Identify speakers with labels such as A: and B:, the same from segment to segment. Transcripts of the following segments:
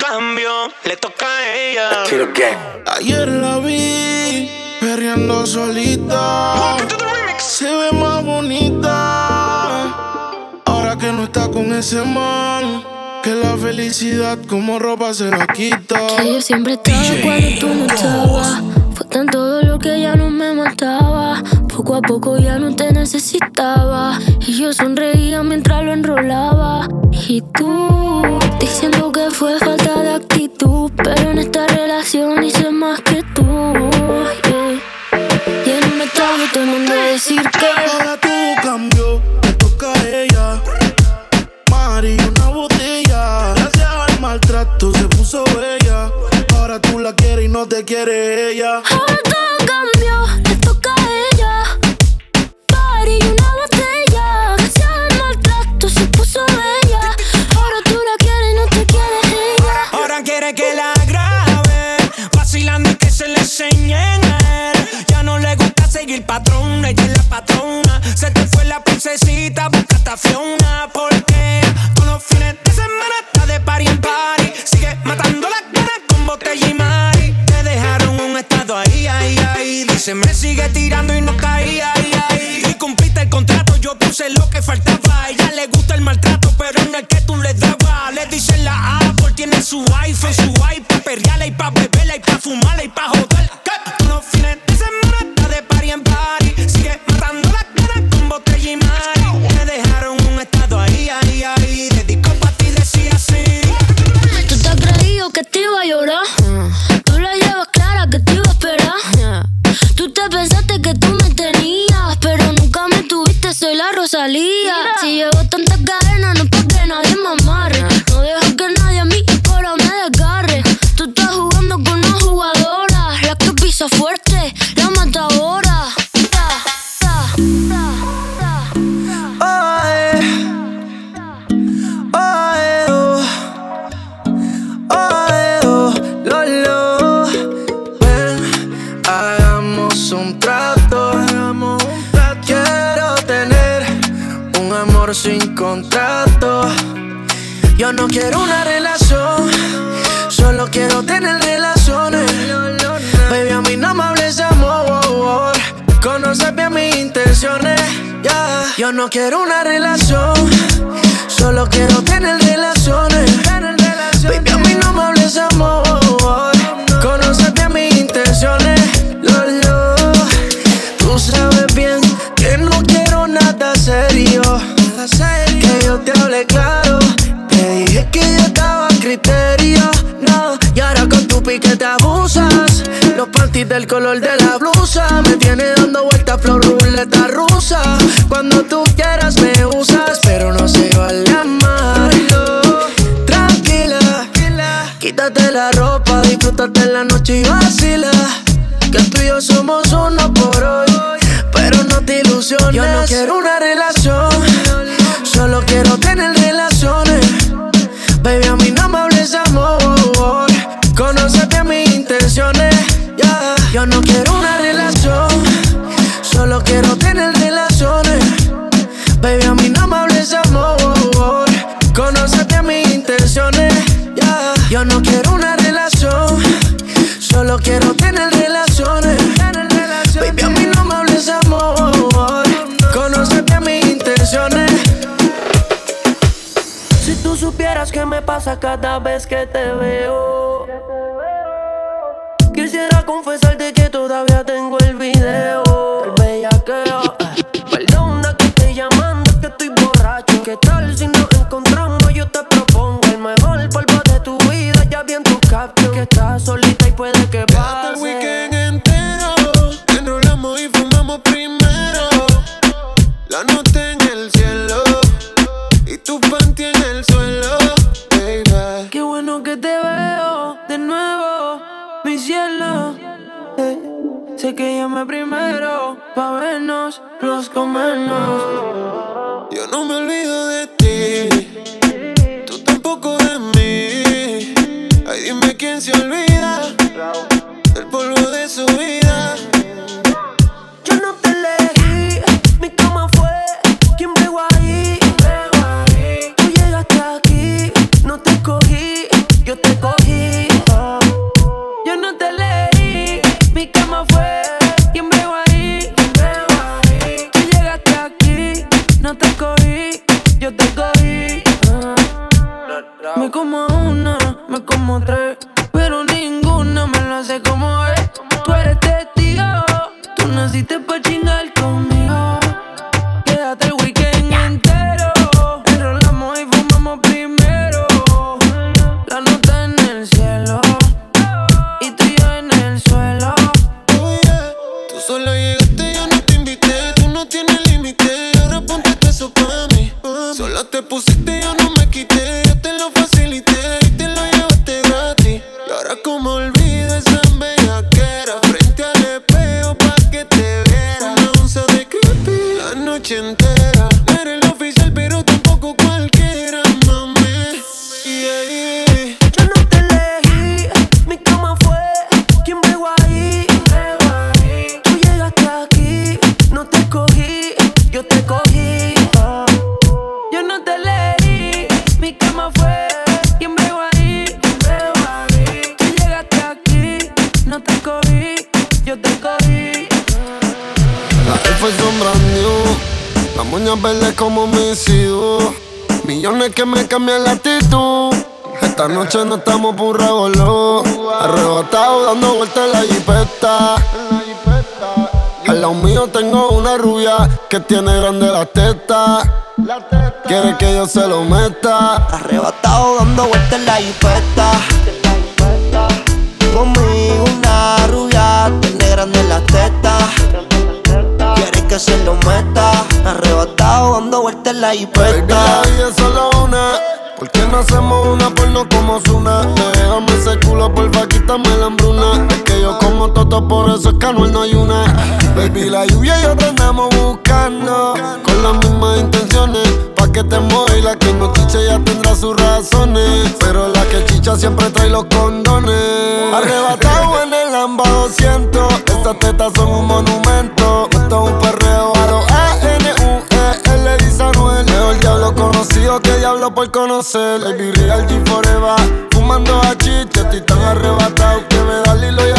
A: cambió, le toca a ella.
B: Ayer la vi perreando solita. Se ve más bonita. Ahora que no está con ese man. Que la felicidad como ropa se la quita.
C: Que yo siempre estaba cuando tú no estabas. Fue tan todo lo que ya no me mataba. Poco a poco ya no te necesitaba. Y yo sonreía mientras lo enrolaba. Y tú, diciendo que fue falta de actitud. Pero en esta relación hice más que tú. Y en un metraje todo el mundo decir que.
B: Ahora todo cambió, le toca a ella. Mari, una botella. Gracias al maltrato se puso bella. Ahora tú la quieres y no te quiere ella.
C: Ahora
A: seguir patrón, ella es la patrona. Se te fue la princesita, busca Fiona. Porque todos los fines de semana está de party en party. Sigue matando las ganas con botella y mari. Te dejaron un estado ahí, ahí, ahí. Dice, me sigue tirando y no caía, ahí, ahí. Y cumpliste el contrato, yo puse lo que faltaba. A ella le gusta el maltrato, pero en el que tú le dabas. Le dicen la Apple, tiene su iPhone, su iPad, perreala y pa' beberla y pa' fumarla y pa' joder. Todos los fines en party. Sigue matando las ganas con botella y mari. Te dejaron un estado ahí, ahí, ahí. Dedicó pa' ti, decía así.
C: Tú te has creído que te iba a llorar. Tú la llevas clara que te iba a esperar. Tú te pensaste que tú me tenías, pero nunca me tuviste, soy la Rosalía. Si llevo tantas cadenas, no
B: quiero una relación, solo quiero tener relaciones. Baby, a mí no me hables amor. Conoces bien mis intenciones. Lolo. Tú sabes bien que no quiero nada serio. Que yo te hable claro. Te dije que yo estaba a criterio. No, y ahora con tu pique te abusas. Los panties del color de la blusa. Me tiene dando vueltas flor ruleta rusa. Cuando tú quieras me usas, pero no se vale amarlo. Tranquila, quítate la ropa, disfrútate la noche y vacila. Que tú y yo somos uno por hoy, pero no te ilusiones. Yo no quiero una relación,
D: pasa cada vez que te veo. Quisiera confesarte que todavía tengo que llamé primero pa' vernos, los comernos.
B: Yo no me olvido de ti Tú tampoco de mí Ay, dime quién se olvida
E: Solo te pusiste, noche no estamos por un revolú. Arrebatado dando vueltas en la jipeta. Al lado mío tengo una rubia que tiene grande la teta. Quiere que yo se lo meta.
F: Arrebatado dando vueltas en la jipeta. Conmigo una rubia, tiene grande la tetas. Quiere que se lo meta. Arrebatado dando vueltas en la
E: Baby, la
F: jipeta.
E: vida es solo una. ¿Por qué no hacemos una porno como Zuna? Déjame ese culo, porfa, quítame la hambruna. Es que yo como toto, por eso es que no hay una. Baby, la lluvia y yo andamos buscando. Con las mismas intenciones. Pa' que te mueva la que no chicha ya tendrá sus razones. Pero la que chicha siempre trae los condones. Arrebatado en el Lamba 200. Estas tetas son un monumento. Esto es un perreo a los Conocido que diablo por conocer. Baby Real G Forever. Fumando a chicha, estoy tan arrebatado que me da Lilo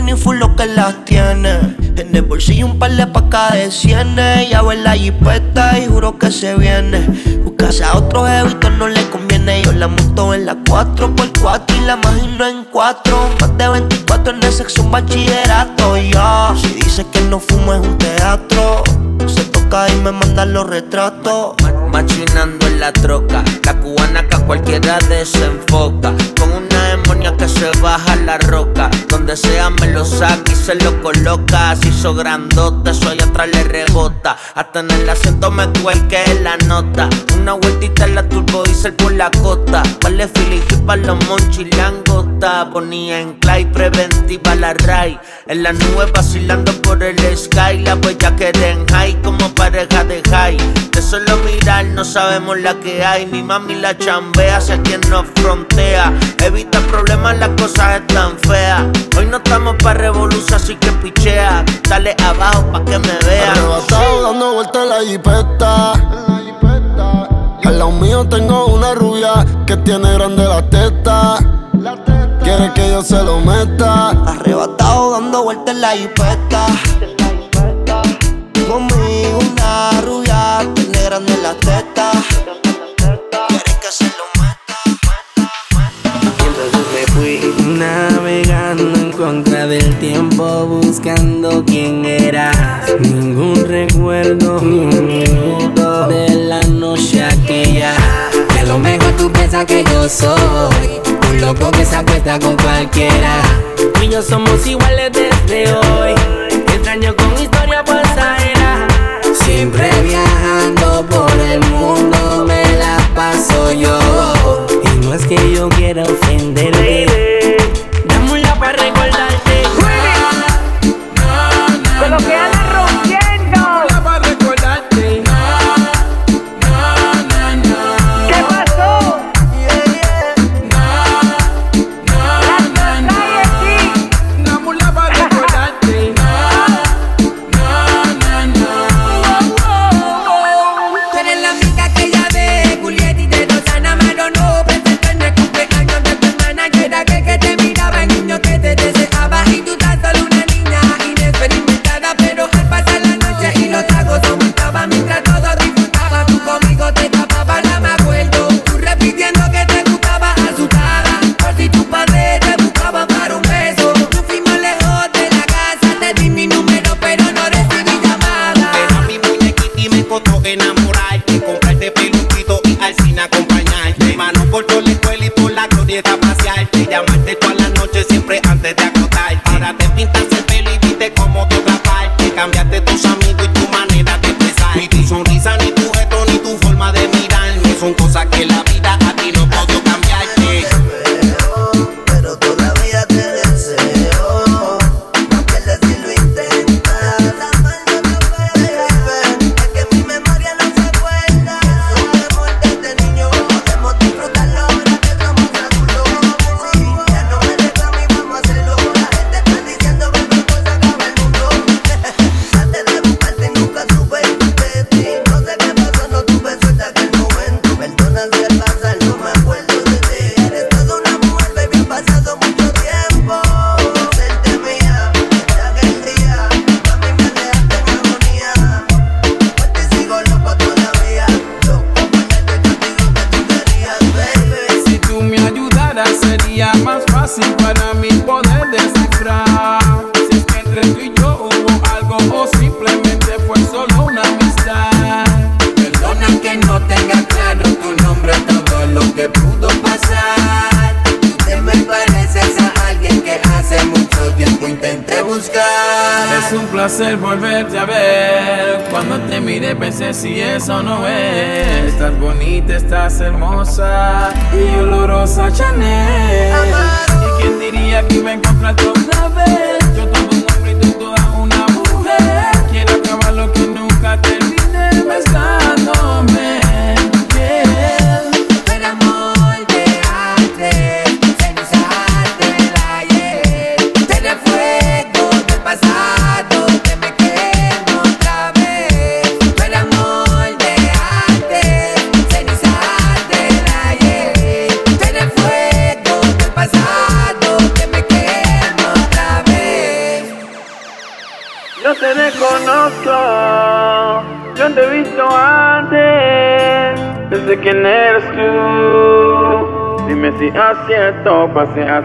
F: ni full lo que las tiene. En el bolsillo un par de pacas de cienes. Ya en la jipeta y juro que se viene. Buscarse a otro jevito no le conviene. Yo la monto en la 4x4 y la imagino en 4. Más de 24 en el un bachillerato. Ya, si dice que no fumo es un teatro. Se toca y me mandan los retratos.
G: Machinando en la troca, la cubana que a cualquiera desenfoca. Con una que se baja la roca. Donde sea me lo saca y se lo coloca. Se hizo grandote, allá atrás le rebota. Hasta en el asiento me cuelque la nota. Una vueltita en la turbo diesel por la costa. Vale Philly para los monchis langota. Ponía en clay preventiva la ray. En la nube vacilando por el sky. La huella que en high como pareja de high. De solo mirar no sabemos la que hay. Mi mami la chambea hacia quien nos frontea. Evita problemas, las cosas están feas. Hoy no estamos pa' revolución, así que pichea. Dale abajo pa' que me vean.
E: Arrebatado dando vueltas en la jipeta. Al lado mío tengo una rubia que tiene grande la teta. Quiere que yo se lo meta.
F: Arrebatado dando vueltas en la jipeta. Conmigo una rubia, tiene grande la teta.
H: Navegando en contra del tiempo buscando quién era. Ningún recuerdo, ni un minuto de la noche aquella. Que a lo mejor tú piensas que yo soy un loco que se acuesta con cualquiera. Tú y yo somos iguales desde hoy.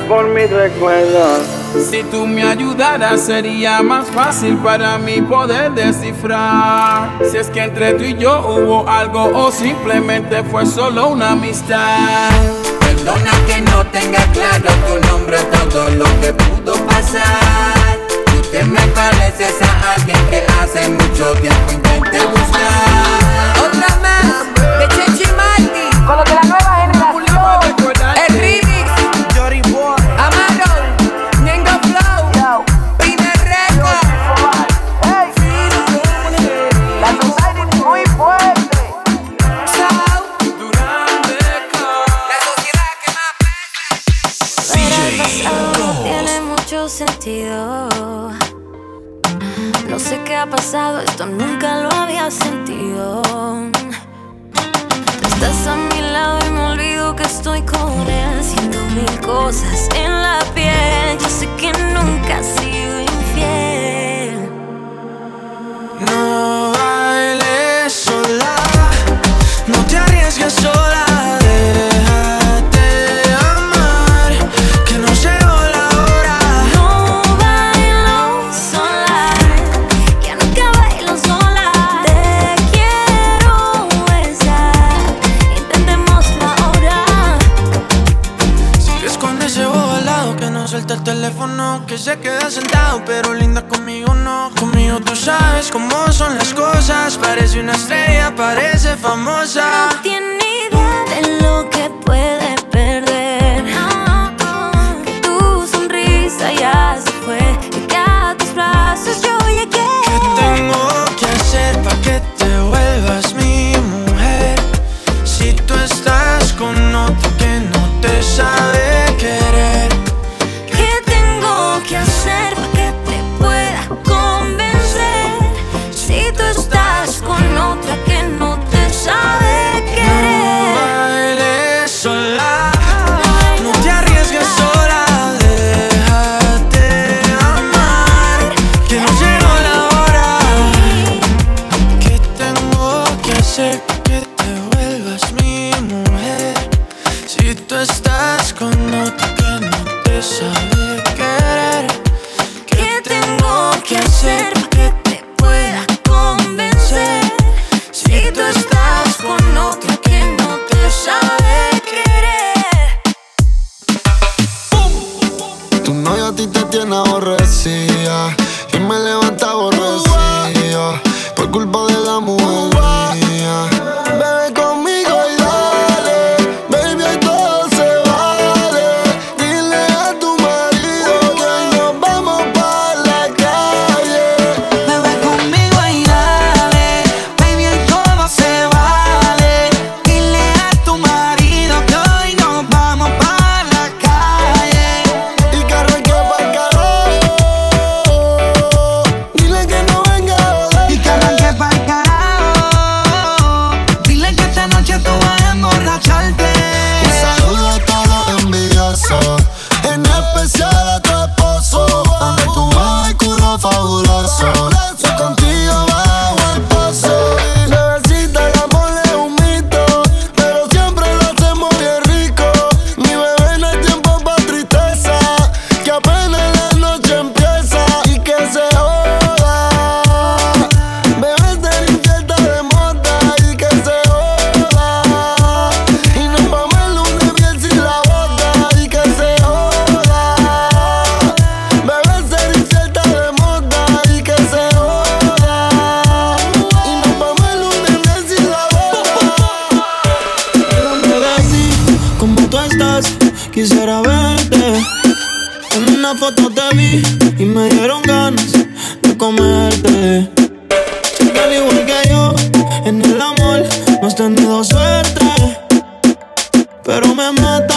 H: por
I: mis recuerdos. Si tú me ayudaras sería más fácil para mí poder descifrar si es que entre tú y yo hubo algo o simplemente fue solo una amistad.
D: Perdona que no tenga claro tu nombre todo lo que pudo pasar. Tú te me pareces a alguien que hace mucho tiempo
J: fotos te vi y me dieron ganas de comerte. Al igual que yo, en el amor no has tenido suerte. Pero me matan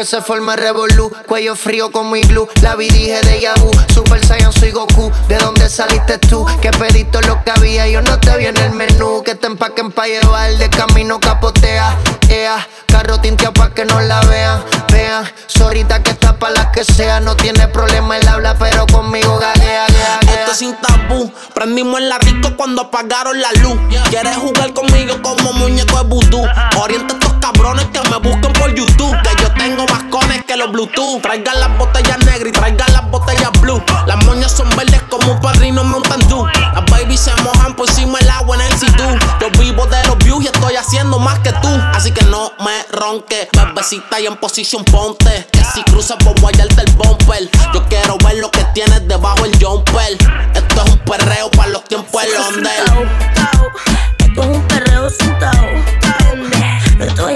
J: que
K: se
L: forma revolú. Cuello frío como iglú, la vi dije de Yahoo. Super Saiyan soy Goku, ¿de dónde saliste tú? Que pediste lo que había, yo no te vi en el menú. Que te empaquen pa' llevar, de camino capotea. Ea, carro tinteado pa' que no la vean. Vean, sorita que está pa' las que sea. No tiene problema el habla, pero conmigo gaguea, gaguea.
M: Esto es sin tabú. Prendimos en la disco cuando apagaron la luz. Quieres jugar conmigo como muñeco de vudú. Orienta a estos cabrones que me busquen por YouTube. Que yo tengo más cones que los Bluetooth. Traigan las botellas negras y traigan las botellas blue. Las moñas son verdes como un padrino Mountain Dew. Las babies se mojan por encima el agua en el sitú. Yo vivo de los views y estoy haciendo más que tú. Así que no me ronque, bebecita y en posición ponte. Que si cruzas por guayarte el bumper. Yo quiero ver lo que tienes debajo el jumper. Esto es un perreo para los tiempos del.
N: Esto es un perreo sin tabú. No estoy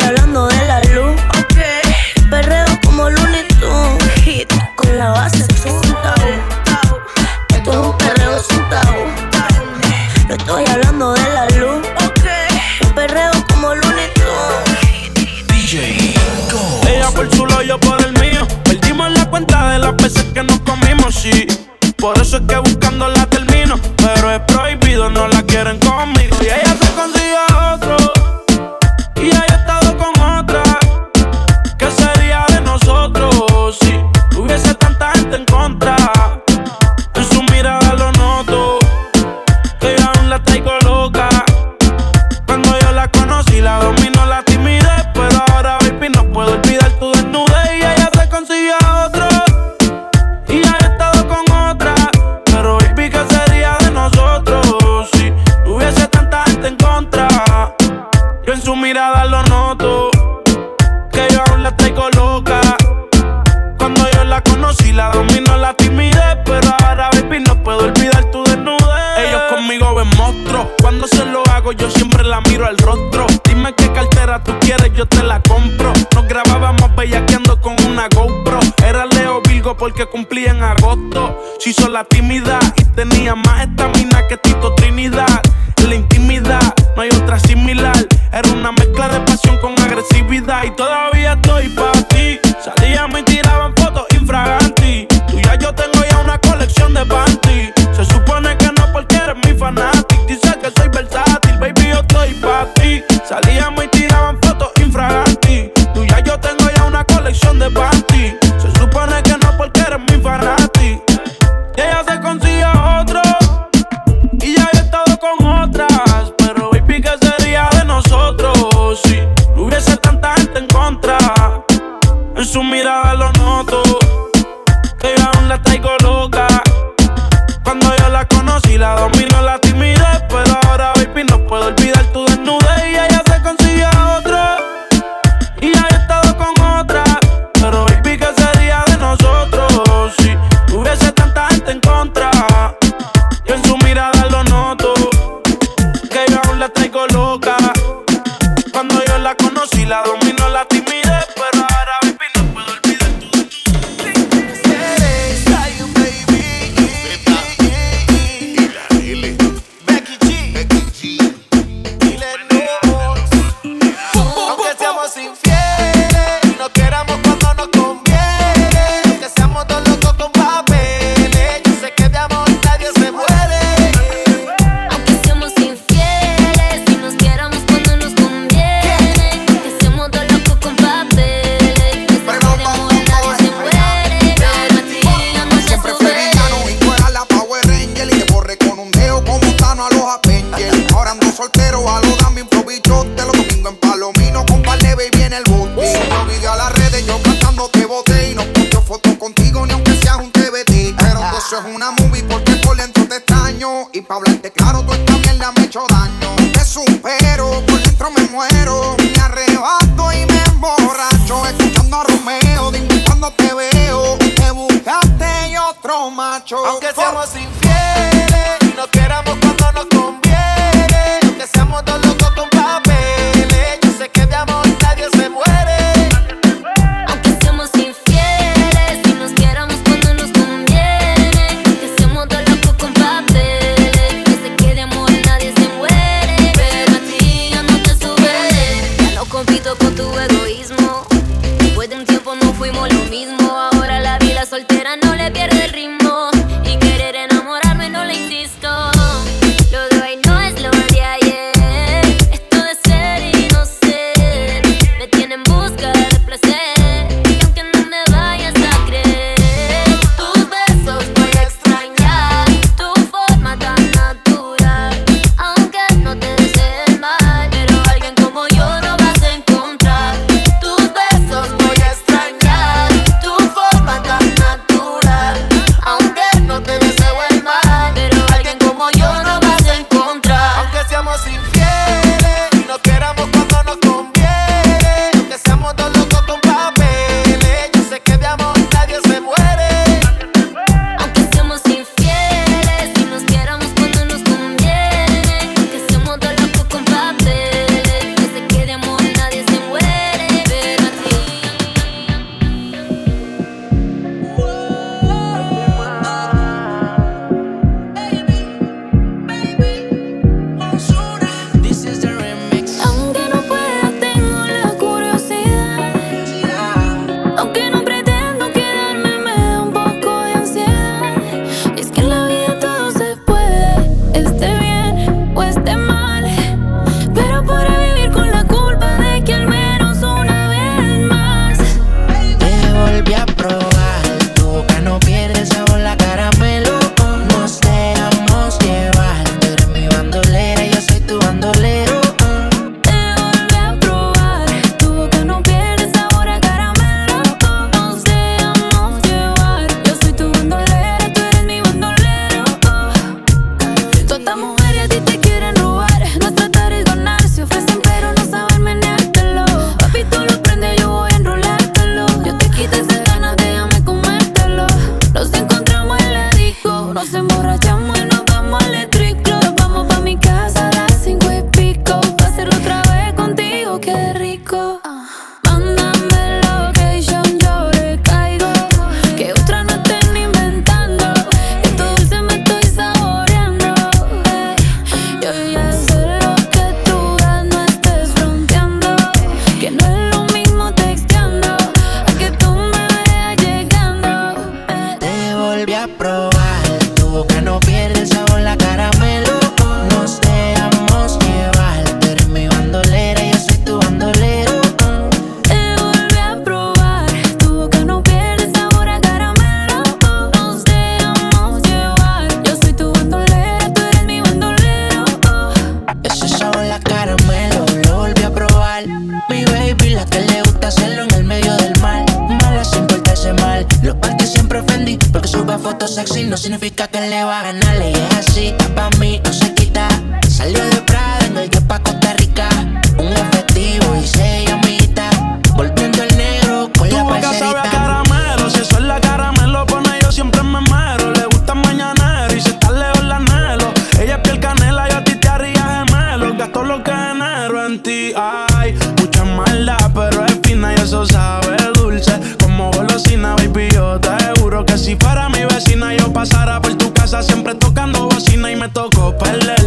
N: pasara por tu casa siempre tocando bocina y me tocó
E: perder.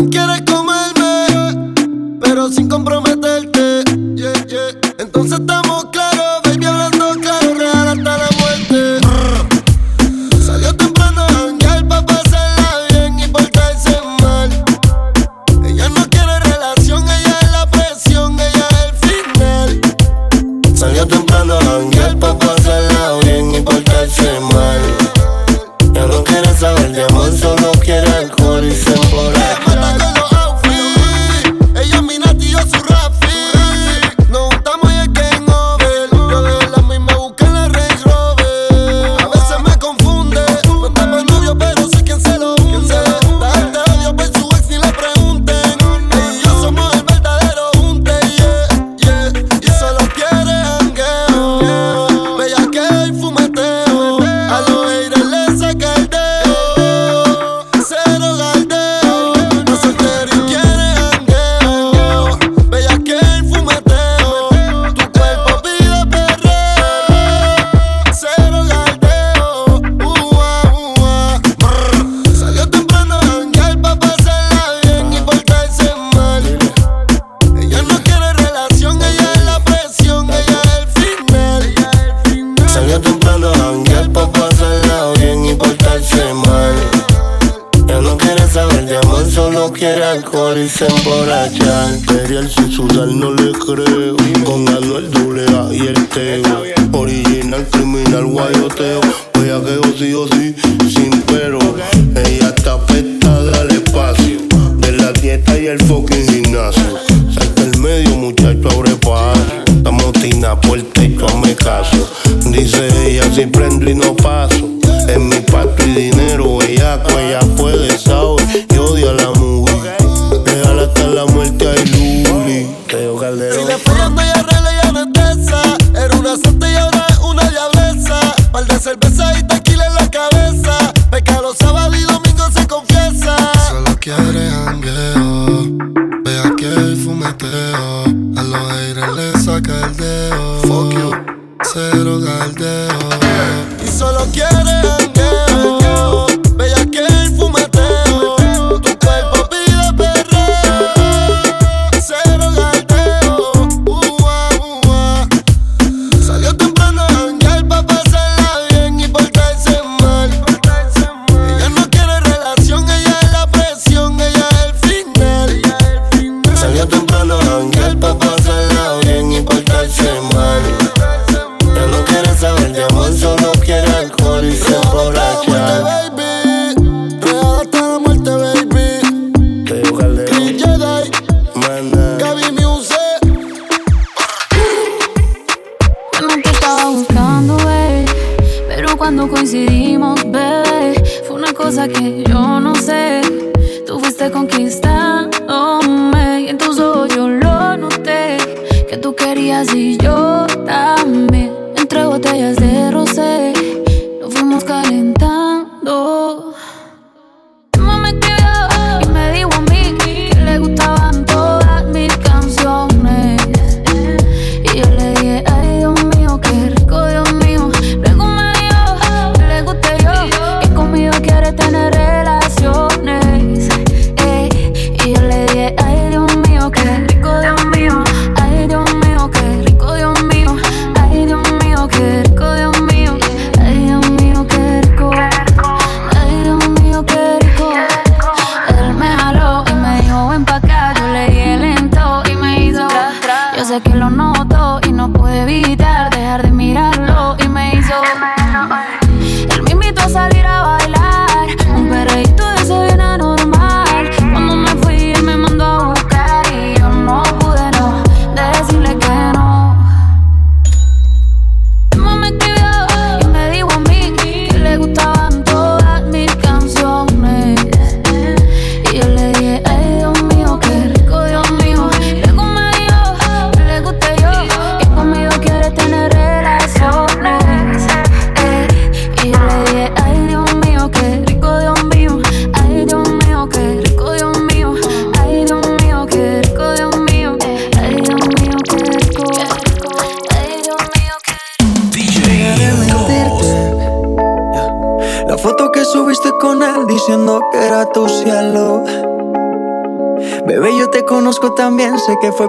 E: me quiere
O: Chachan, Perial sin sudar no le creo. Con Anuel Dulea y el Teo. Original, criminal, guayoteo. Voy a que sí o sí, sin pero. Ella está pestada al espacio. De la dieta y el fucking gimnasio. Salta el medio, muchacho, abre paso. Estamos tina por techo, hazme caso. Dice ella, si prendo y no paso. En mi pato y dinero, ella, pues, ella fue de sabe y odia a la mujer la muerte hay Luli. Teo Calderón. Si le pillan arregla y anestesa. Era una santa y ahora es una diableza. Par de cerveza y tequila en la cabeza. Pecado sábado y domingo se confiesa. Solo quiere jangueo.
P: Vea que el fumeteo. A los aires le saca el dedo. Fuck you. Cero galdeo. Y solo quiere
Q: jangueo. Nos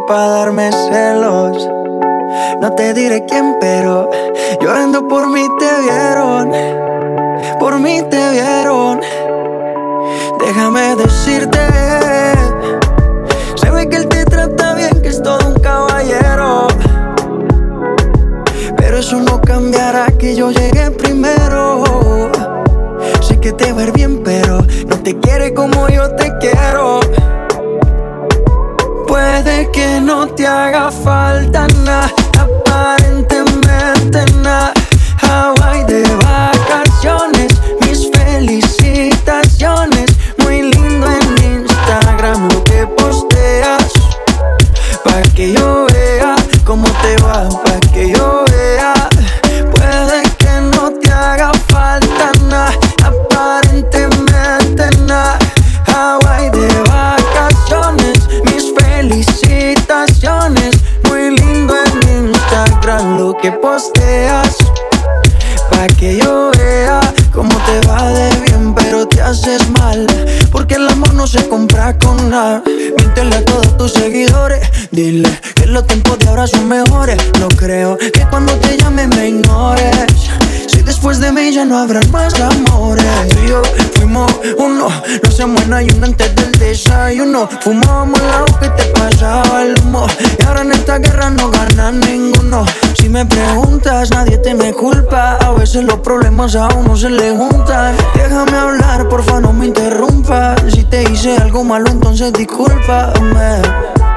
Q: para darme celos. No te diré quién, pero llorando por mí te vieron. Por mí te vieron. Déjame decirte, se ve que él te trata bien, que es todo un caballero. Pero eso no cambiará que yo llegué primero. Sé que te va bien, pero no te quiere como yo te quiero. Puede que no te haga falta nada, Dile que los tiempos de ahora son mejores. No creo que cuando te llame me ignores. Si después de mí ya no habrán más amores. Tú y yo fuimos uno. No se muera y uno antes del desayuno. Fumábamos la que te pasaba el humo. Y ahora en esta guerra no gana ninguno. Si me preguntas, nadie te me culpa. A veces los problemas a uno se le juntan. Déjame hablar, porfa, no me interrumpas. Si te hice algo malo, entonces discúlpame.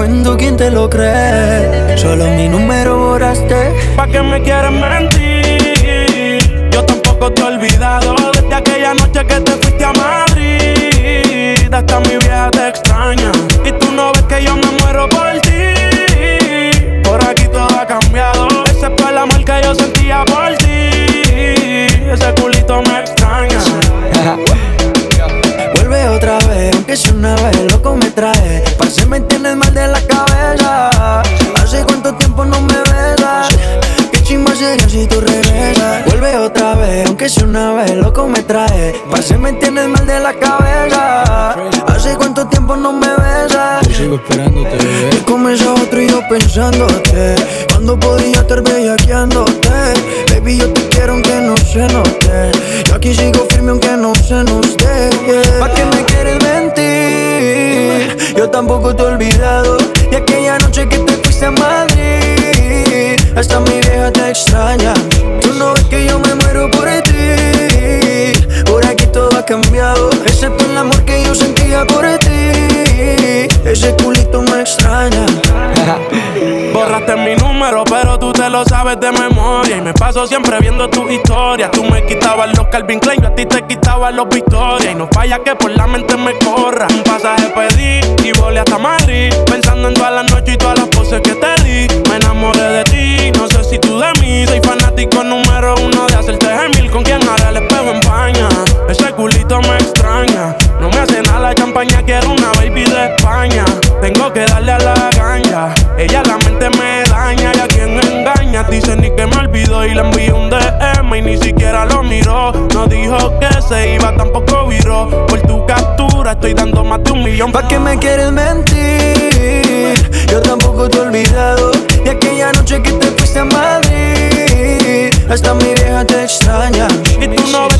Q: cuento, ¿quién te lo cree? Solo mi número borraste.
N: ¿Pa' qué me quieres mentir? Yo tampoco te he olvidado desde aquella noche que te fuiste a Madrid. Hasta mi vieja te extraña. Y tú no ves que yo me muero por ti.
Q: Una vez. Lo loco me trae. Parce, me tienes mal de la cabeza. Hace cuánto tiempo no me besas. Qué chimba sería si tú regresas. Vuelve otra vez, aunque sea una vez, loco me trae. Parce, me tienes mal de la cabeza. Hace cuánto tiempo no me besas.
R: Yo sigo esperándote, bebé.
Q: Y comienza otro y yo pensándote Cuando podría estar bellaqueándote Baby, yo te quiero aunque no se note Yo aquí sigo firme aunque no se nos dé yeah. ¿Pa' qué me quieres mentir? Yo tampoco te he olvidado. De aquella noche que te fuiste a Madrid Hasta mi vieja te extraña. Tú no ves que yo me muero por ti Por aquí todo ha cambiado Excepto el amor que yo sentía por ti. Ese culito me extraña.
N: Borraste mi pero tú te lo sabes de memoria. Y me paso siempre viendo tus historias. Tú me quitabas los Calvin Klein, yo a ti te quitaba los Victoria. Y no falla que por la mente me corra. Un pasaje pedí y volé hasta Madrid. Pensando en todas las noches y todas las poses que te di. Me enamoré de ti, no sé si tú de mí. Soy fanático número uno de hacerte gemil. Con quien hará el espejo en paña. Ese culito me se iba, tampoco viró. Por tu captura estoy dando más de un millón.
Q: ¿Pa' qué me quieres mentir? Yo tampoco te he olvidado De aquella noche que te fuiste a Madrid Hasta mi vieja te extraña
N: Y tú no ves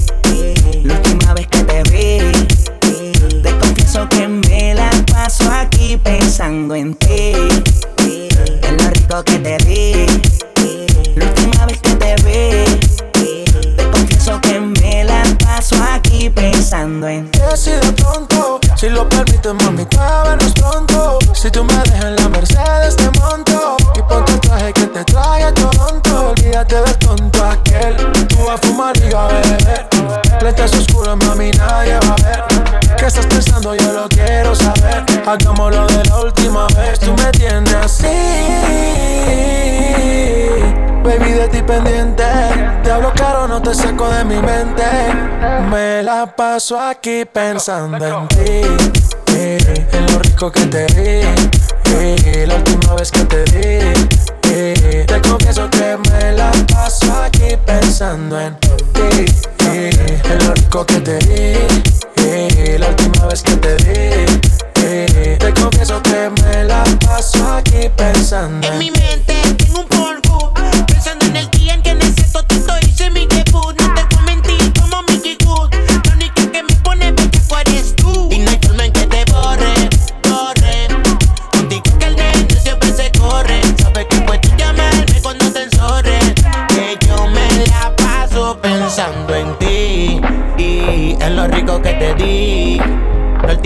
S: Te confieso que me la paso aquí pensando en ti. En lo rico que te di. La última vez que te vi. Te confieso que me la paso aquí pensando en ti.
Q: Que si de pronto, si lo permites, mami, cábanos pronto. Si tú me dejas en la Mercedes, Hagámoslo de la última vez. Tú me tienes así. Baby, de ti pendiente. Te hablo claro, no te saco de mi mente. Me la paso aquí pensando en ti. eh, En lo rico que te di. eh, La última vez que te di. eh, Te confieso que me la paso aquí pensando en ti. En lo rico que te di. La última vez que te di. Confieso que me la paso aquí pensando
T: En
Q: en
T: mi mente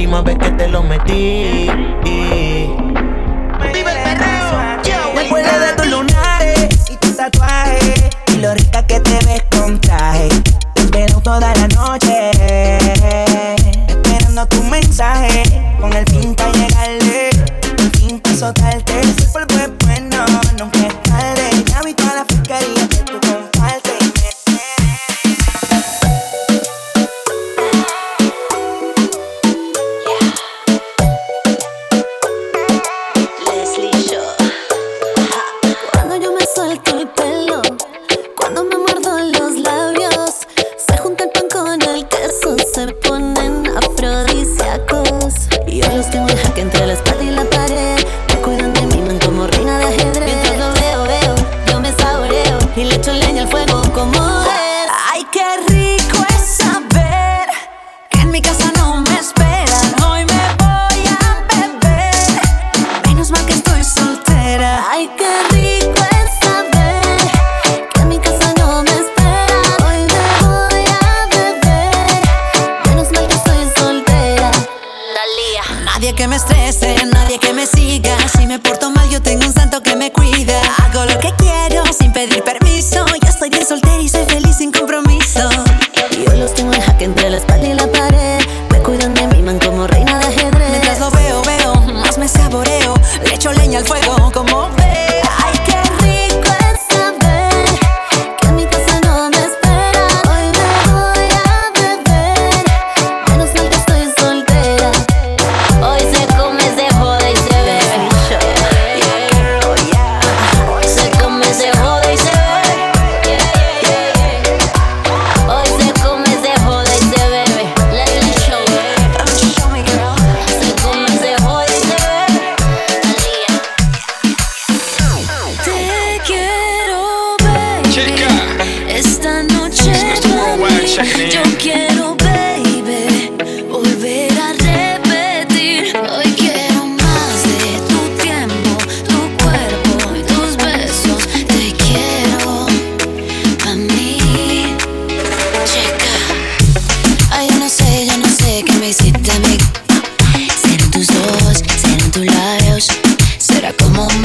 T: última vez que te lo metí. Vive el perreo, yo,
S: Me acuerdo de tus lunares y tus tatuajes Y lo rica que te ves con traje. Te espero toda
C: será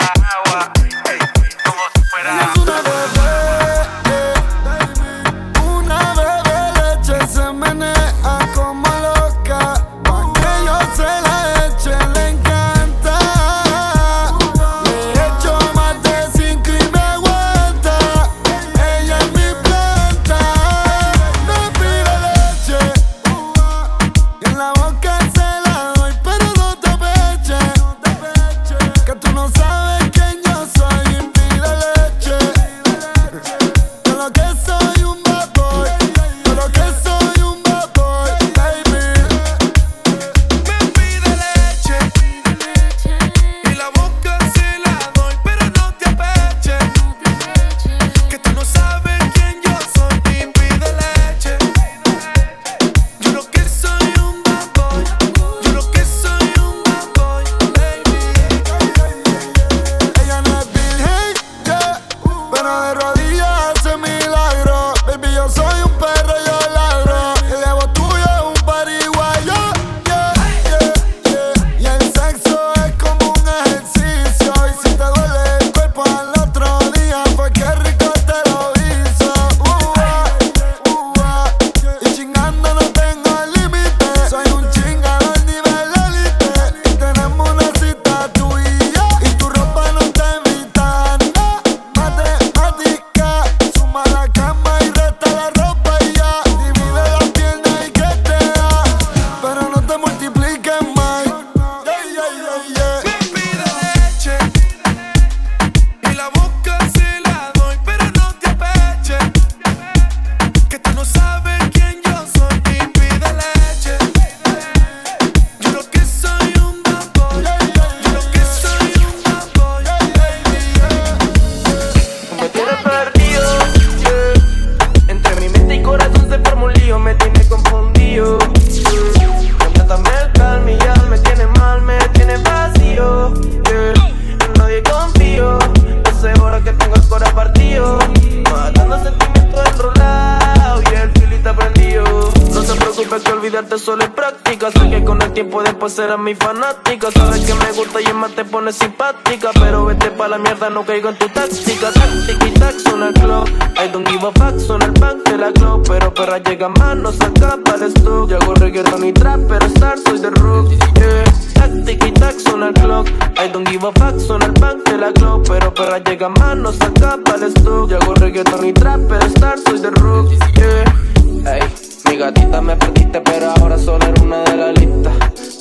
D: después serás mi fanática. Sabes que me gusta y más te pone simpática. Pero vete pa' la mierda, no caigo en tu táctica. Tac, y tac, suena el clock. I don't give a fuck, suena el bank de la club. Pero perra llega más, no saca para el stock. Yo hago reggaeton y trap, pero star soy de. Yeah. Tac, y tac, suena el clock. I don't give a fuck, suena el bank de la club. Pero perra llega más, no saca para el stock. Yo hago reggaeton y trap, pero star soy de rook. Yeah. Ey, mi gatita me perdiste, pero ahora solo era una de la lista.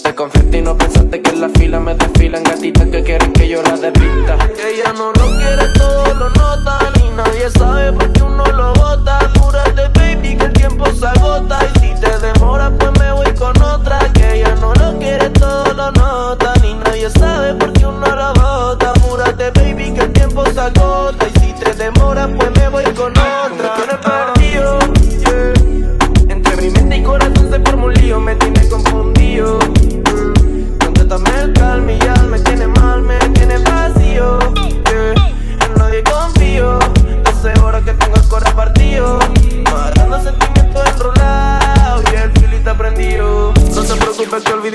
D: Te confiaste y no pensaste que en la fila me desfilan gatitas que quieren que yo las despista. Ella no lo quiere, todo lo nota, ni nadie sabe por qué uno lo bota. Apúrate, baby, que el tiempo se agota. Y si te demora, pues me voy con otra. Que ella no lo quiere, todo lo nota,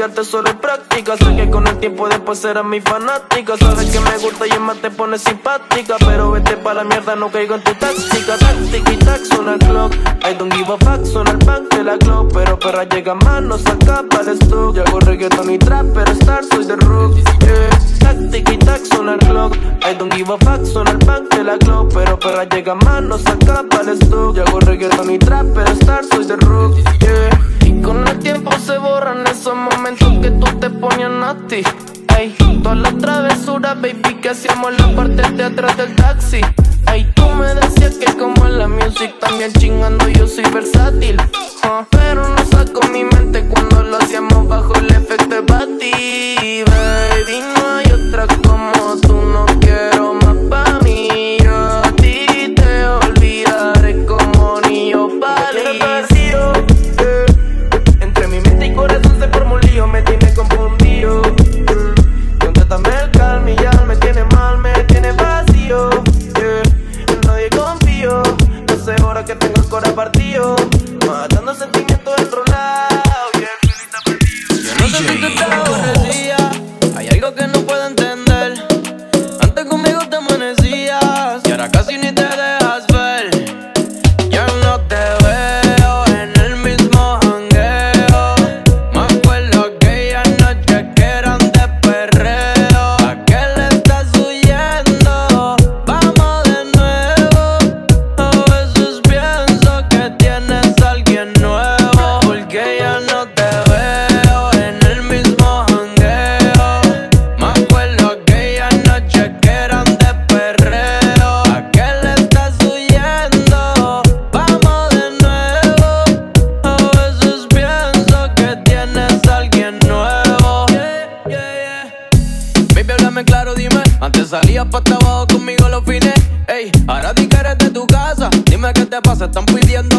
D: olvidarte solo es práctica. Sé que con el tiempo después serás mi fanática. Sabes que me gusta y en más te pone simpática. Pero vete pa' la mierda, no caigo en tu táctica. Tac, y tac, suena el clock. I don't give a fuck, suena el bank de la club. Pero perra llega más, no saca para el stock. Yo hago reggaeton y trap, pero star soy de rook. Yeah. Tac, y tac, suena el clock. I don't give a fuck, suena el bank de la club. Pero perra llega más, no saca para el stock. Yo hago reggaeton y trap, pero star soy de rook. Yeah. Y con el tiempo se borran esos momentos que tú te ponías nasty. Ey, todas las travesuras, baby, que hacíamos en la parte de atrás del taxi. Ey, tú me decías que como en la music también chingando yo soy versátil. Pero no saco mi mente cuando lo hacíamos bajo el efecto de Bati. Baby,
Q: Salías pa' abajo conmigo los fines. Ey, ahora di que eres de tu casa. Dime qué te pasa, están pidiendo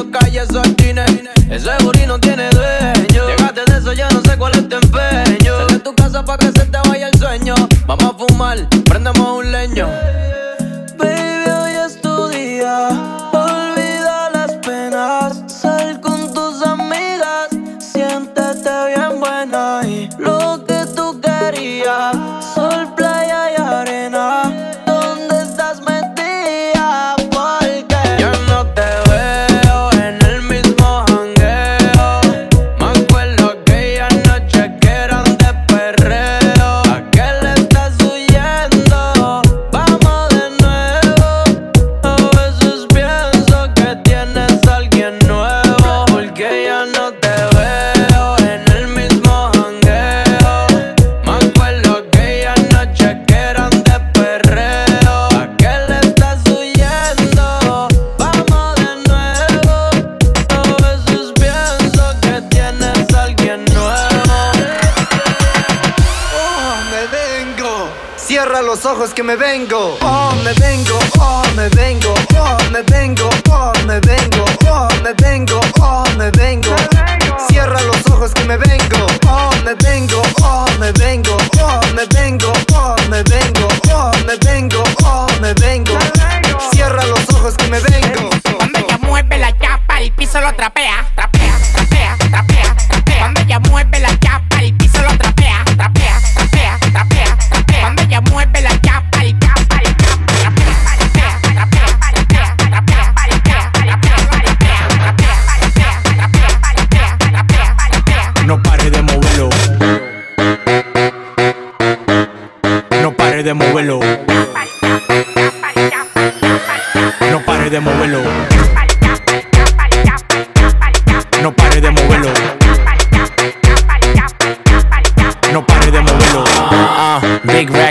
Q: que me
U: vengo.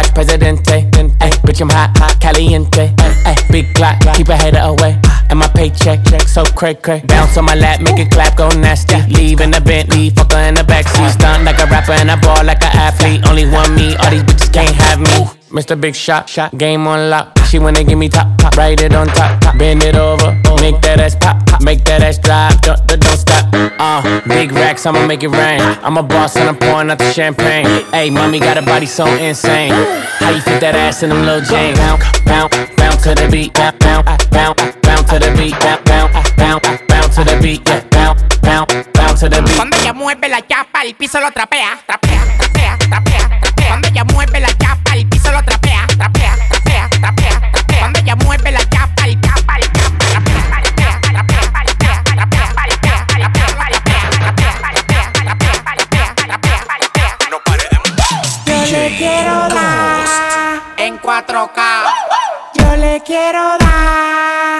V: watch, presidente. Ay, bitch, I'm hot, hot, caliente. Ay, big clock, keep a hater away. And my paycheck, so cray cray. Bounce on my lap, make it clap, go nasty. Leave in the Bentley, fuck her in the backseat. Stunt like a rapper and I ball like an athlete. Only one me, all these bitches can't have me. Mr. Big Shot, shot, game on lock. She wanna give me top, top, write it on top, top. Bend it over, make that ass pop, pop. Make that ass drop, don't don't stop. Uh, big racks, I'ma make it rain. I'm a boss and I'm pouring out the champagne. Hey, mommy got a body so insane. How you fit that ass in them little jeans? Bounce, bounce, bounce to the beat. To the beat. To the beat. Yeah.
W: Cuando ella mueve la chapa, el piso lo trapea, trapea, trapea, trapea,
T: quiero dar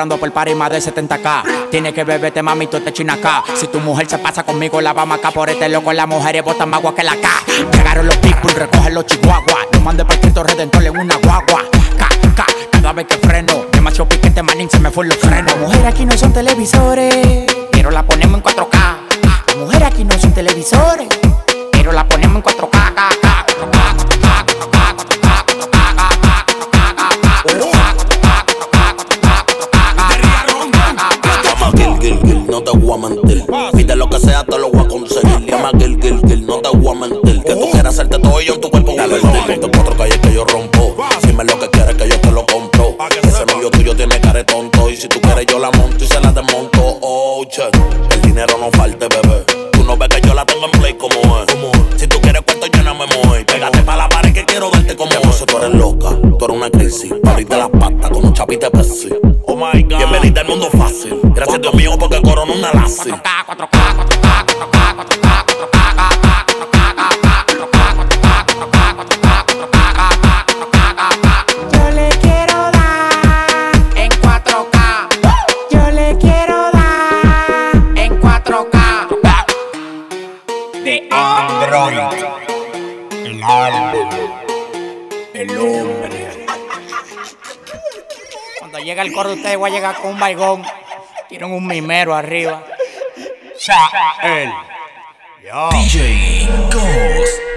A: cobrando por par y de 70k. Tiene que beberte, mami, tú te china acá. Si tu mujer se pasa conmigo, la vamos acá por este loco. Las mujeres botan más agua que la K. Llegaron los people, recogen los chihuahuas. Los mandé para el Redentor en una guagua. K, K, cada vez que freno. Demasiado piquete, manín, se me fue los frenos. Las mujeres aquí no son televisores, pero la ponemos en 4K. Las mujeres aquí no son televisores, pero la ponemos en 4K.
X: No te voy a mentir. Pide lo que sea, te lo voy a conseguir. Llama Gil, Gil, Gil, no te voy a mentir. Que tú quieras hacerte todo yo en tu cuerpo a invertir. Ponte cuatro calles que yo rompo. Dime lo que quieres que yo te lo compro. Ese novio tuyo tiene cara de tonto. Y si tú quieres, yo la monto y se la desmonto. Oh, che, el dinero no falte, bebé. Tú no ves que yo la tengo en play como es. Si tú quieres cuarto, yo no me muevo. Pégate pa' la pared que quiero darte como es. Tú eres loca, tú eres una crisis. Pa' abrirte las patas con un chapite Pepsi. Oh Oh my God. Bienvenida al mundo fácil. Gracias a Dios mío porque coronó una
A: láser. Llega el coro, ustedes voy a llegar con un baigón. Tienen un mimero arriba. Ya, él.
Y: DJ Ghost.